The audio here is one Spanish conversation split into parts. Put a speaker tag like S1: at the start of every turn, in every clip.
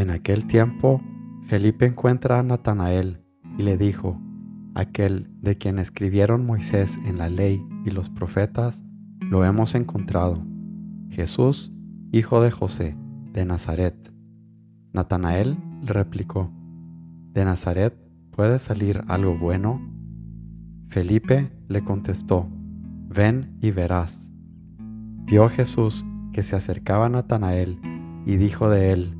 S1: En aquel tiempo, Felipe encuentra a Natanael y le dijo, aquel de quien escribieron Moisés en la ley y los profetas, lo hemos encontrado, Jesús, hijo de José, de Nazaret. Natanael le replicó, ¿de Nazaret puede salir algo bueno? Felipe le contestó, ven y verás. Vio Jesús que se acercaba a Natanael y dijo de él,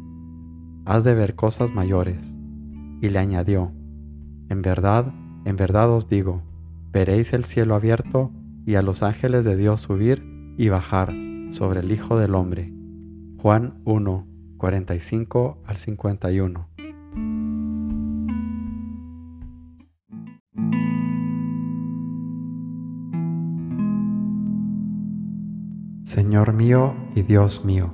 S1: Has de ver cosas mayores. Y le añadió, en verdad, en verdad os digo, veréis el cielo abierto y a los ángeles de Dios subir y bajar sobre el Hijo del Hombre. Juan 1, 45 al 51. Señor mío y Dios mío,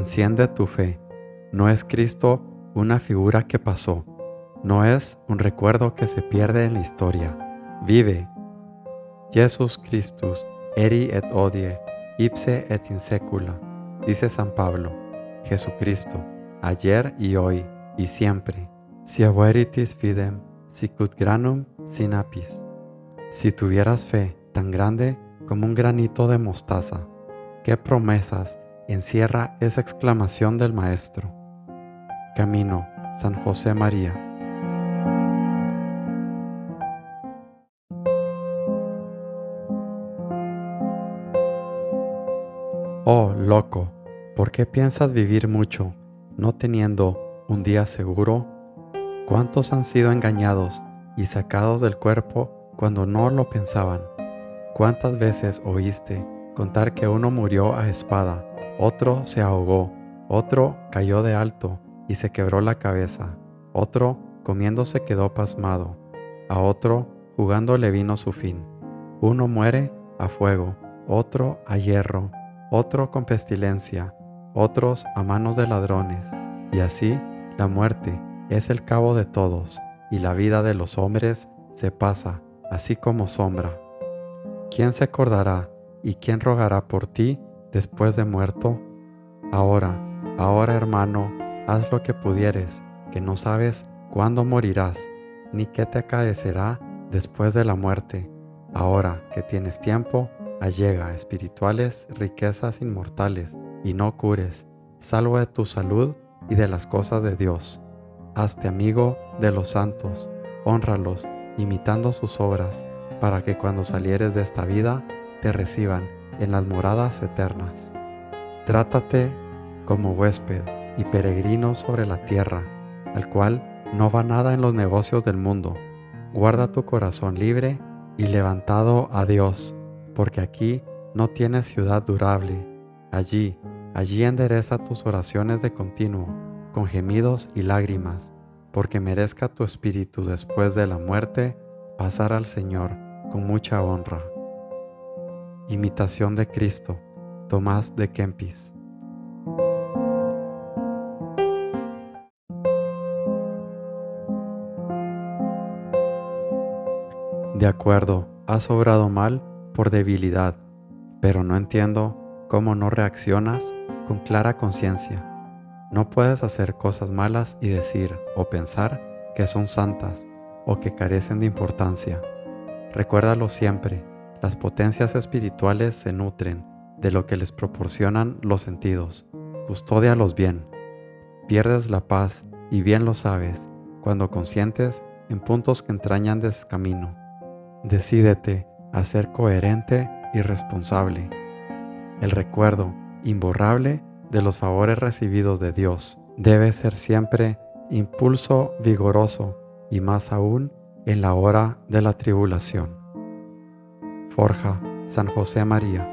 S1: Enciende tu fe. No es Cristo una figura que pasó. No es un recuerdo que se pierde en la historia. Vive. Jesús Christus, eri et odie, ipse et in secula, dice San Pablo. Jesucristo, ayer y hoy y siempre. Si abueritis fidem, sicut granum sin apis. Si tuvieras fe tan grande como un granito de mostaza, qué promesas encierra esa exclamación del Maestro. Camino, San José María. Oh, loco, ¿por qué piensas vivir mucho, no teniendo un día seguro? ¿Cuántos han sido engañados y sacados del cuerpo cuando no lo pensaban? ¿Cuántas veces oíste contar que uno murió a espada otro se ahogó, otro cayó de alto y se quebró la cabeza, otro comiendo se quedó pasmado, a otro jugando le vino su fin. Uno muere a fuego, otro a hierro, otro con pestilencia, otros a manos de ladrones, y así la muerte es el cabo de todos, y la vida de los hombres se pasa, así como sombra. ¿Quién se acordará y quién rogará por ti después de muerto? Ahora, ahora hermano, haz lo que pudieres, que no sabes cuándo morirás, ni qué te acaecerá después de la muerte. Ahora que tienes tiempo, allega espirituales riquezas inmortales, y no cures, salvo de tu salud y de las cosas de Dios. Hazte amigo de los santos, honralos, imitando sus obras, para que cuando salieres de esta vida, te reciban en las moradas eternas. Trátate como huésped y peregrino sobre la tierra, al cual no va nada en los negocios del mundo. Guarda tu corazón libre y levantado a Dios, porque aquí no tienes ciudad durable. Allí, allí endereza tus oraciones de continuo, con gemidos y lágrimas, porque merezca tu espíritu después de la muerte pasar al Señor con mucha honra. Imitación de Cristo, Tomás de Kempis. De acuerdo, has obrado mal por debilidad, pero no entiendo cómo no reaccionas con clara conciencia. No puedes hacer cosas malas y decir o pensar que son santas o que carecen de importancia. Recuérdalo siempre, las potencias espirituales se nutren de lo que les proporcionan los sentidos. Custódialos bien. Pierdes la paz, y bien lo sabes, cuando consientes en puntos que entrañan descamino. Decídete a ser coherente y responsable. El recuerdo imborrable de los favores recibidos de Dios debe ser siempre impulso vigoroso y más aún en la hora de la tribulación. Forja San José María.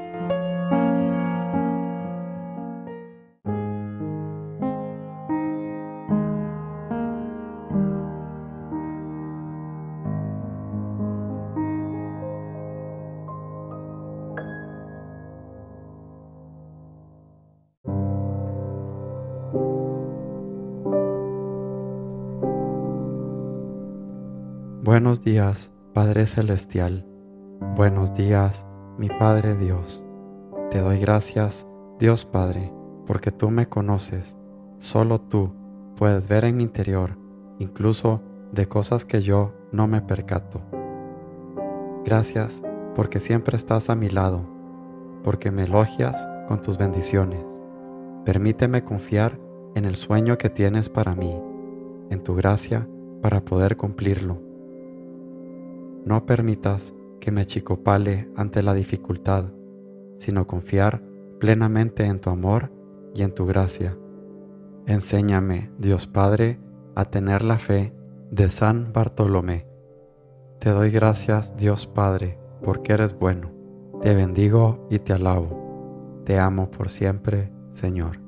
S1: Buenos días, Padre Celestial. Buenos días, mi Padre Dios. Te doy gracias, Dios Padre, porque tú me conoces. Solo tú puedes ver en mi interior, incluso de cosas que yo no me percato. Gracias porque siempre estás a mi lado, porque me elogias con tus bendiciones. Permíteme confiar en el sueño que tienes para mí, en tu gracia para poder cumplirlo no permitas que me achicopale ante la dificultad, sino confiar plenamente en tu amor y en tu gracia. Enséñame, Dios Padre, a tener la fe de San Bartolomé. Te doy gracias, Dios Padre, porque eres bueno. Te bendigo y te alabo. Te amo por siempre, Señor.